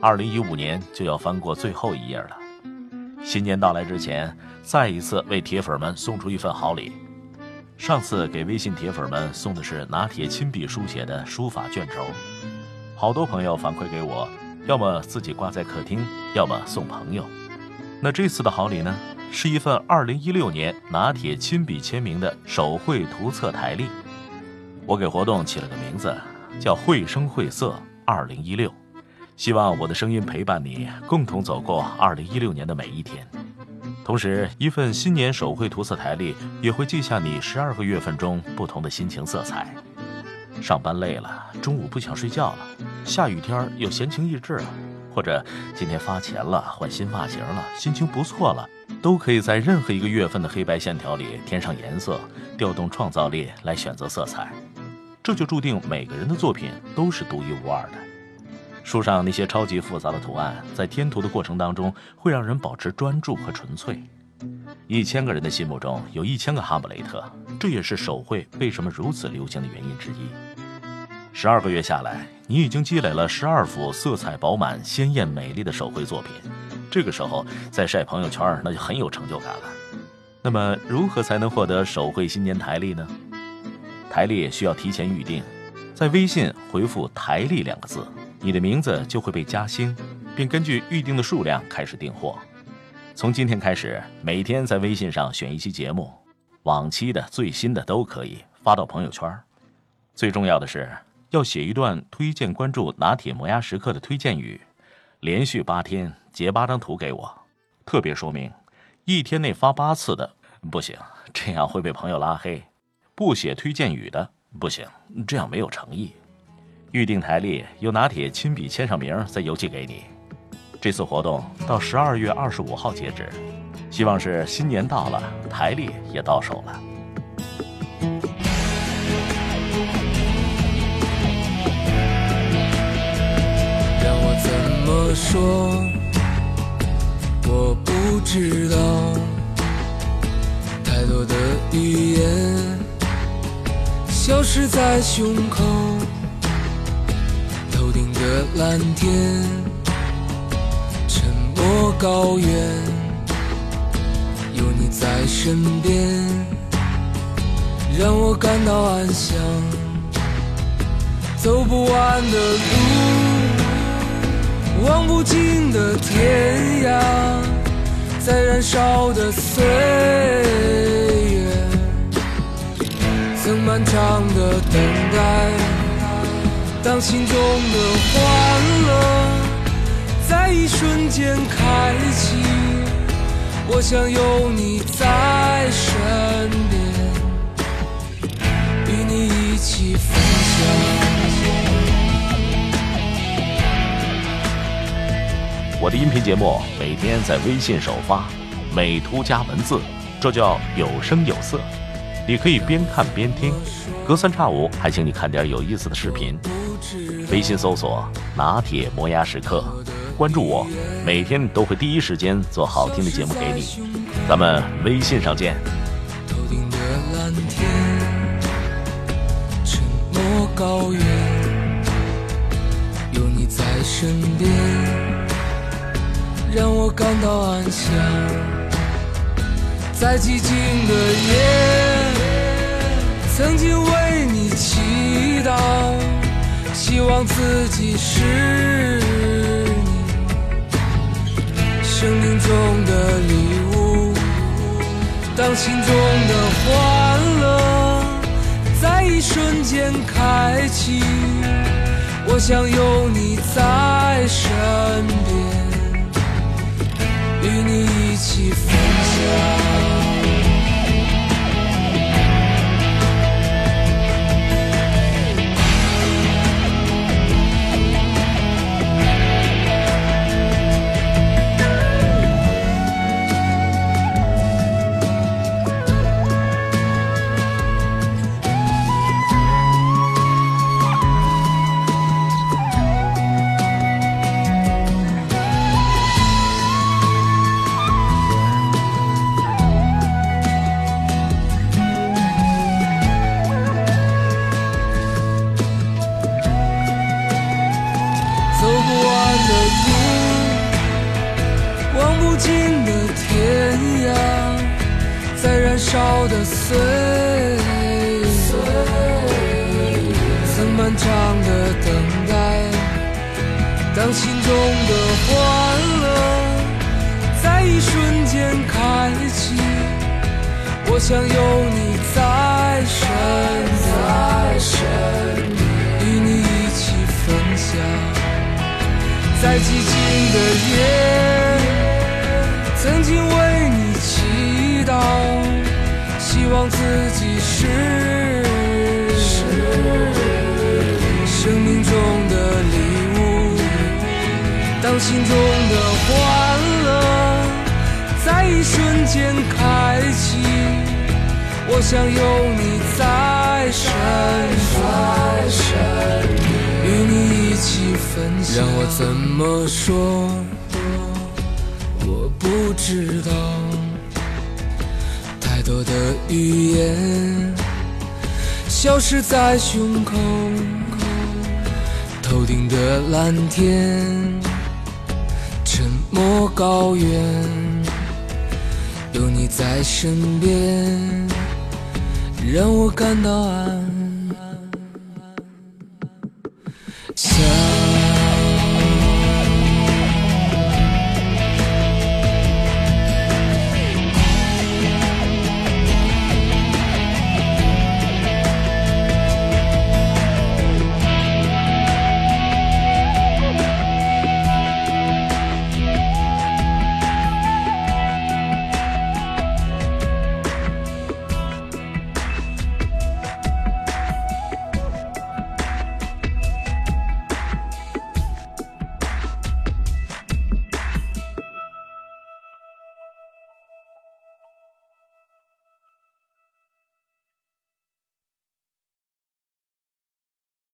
二零一五年就要翻过最后一页了，新年到来之前，再一次为铁粉们送出一份好礼。上次给微信铁粉们送的是拿铁亲笔书写的书法卷轴，好多朋友反馈给我，要么自己挂在客厅，要么送朋友。那这次的好礼呢，是一份二零一六年拿铁亲笔签名的手绘图册台历。我给活动起了个名字，叫“绘声绘色二零一六”。希望我的声音陪伴你，共同走过二零一六年的每一天。同时，一份新年手绘图册台历也会记下你十二个月份中不同的心情色彩。上班累了，中午不想睡觉了，下雨天又闲情逸致了，或者今天发钱了，换新发型了，心情不错了，都可以在任何一个月份的黑白线条里添上颜色，调动创造力来选择色彩。这就注定每个人的作品都是独一无二的。书上那些超级复杂的图案，在添涂的过程当中，会让人保持专注和纯粹。一千个人的心目中有一千个哈姆雷特，这也是手绘为什么如此流行的原因之一。十二个月下来，你已经积累了十二幅色彩饱满、鲜艳美丽的手绘作品。这个时候再晒朋友圈，那就很有成就感了。那么，如何才能获得手绘新年台历呢？台历需要提前预定，在微信回复“台历”两个字。你的名字就会被加星，并根据预定的数量开始订货。从今天开始，每天在微信上选一期节目，往期的、最新的都可以发到朋友圈。最重要的是要写一段推荐关注拿铁磨牙时刻的推荐语，连续八天截八张图给我，特别说明一天内发八次的不行，这样会被朋友拉黑；不写推荐语的不行，这样没有诚意。预定台历由拿铁亲笔签上名，再邮寄给你。这次活动到十二月二十五号截止，希望是新年到了，台历也到手了。让我怎么说？我不知道，太多的语言消失在胸口。头顶的蓝天，沉默高原，有你在身边，让我感到安详。走不完的路，望不尽的天涯，在燃烧的岁月，曾漫长的等待。当心中的欢乐在一瞬间开启，我想有你在身边，与你一起分享。我的音频节目每天在微信首发，美图加文字，这叫有声有色。你可以边看边听，隔三差五还请你看点有意思的视频。微信搜索“拿铁磨牙时刻”，关注我，每天都会第一时间做好听的节目给你。咱们微信上见。头顶的蓝天，沉默高原，有你在身边，让我感到安详。在寂静的夜，曾经为你祈祷。希望自己是你生命中的礼物，当心中的欢乐在一瞬间开启，我想有你在身边，与你一起分享。尽的天涯，在燃烧的岁月，曾漫长的等待。当心中的欢乐在一瞬间开启，我想有你在身边，与你一起分享。在寂静的夜，曾经为你祈祷，希望自己是生命中的礼物。当心中的欢乐在一瞬间开启，我想有你在身边。与你一起分享，让我怎么说？我不知道，太多的语言消失在胸口，头顶的蓝天，沉默高原，有你在身边，让我感到安。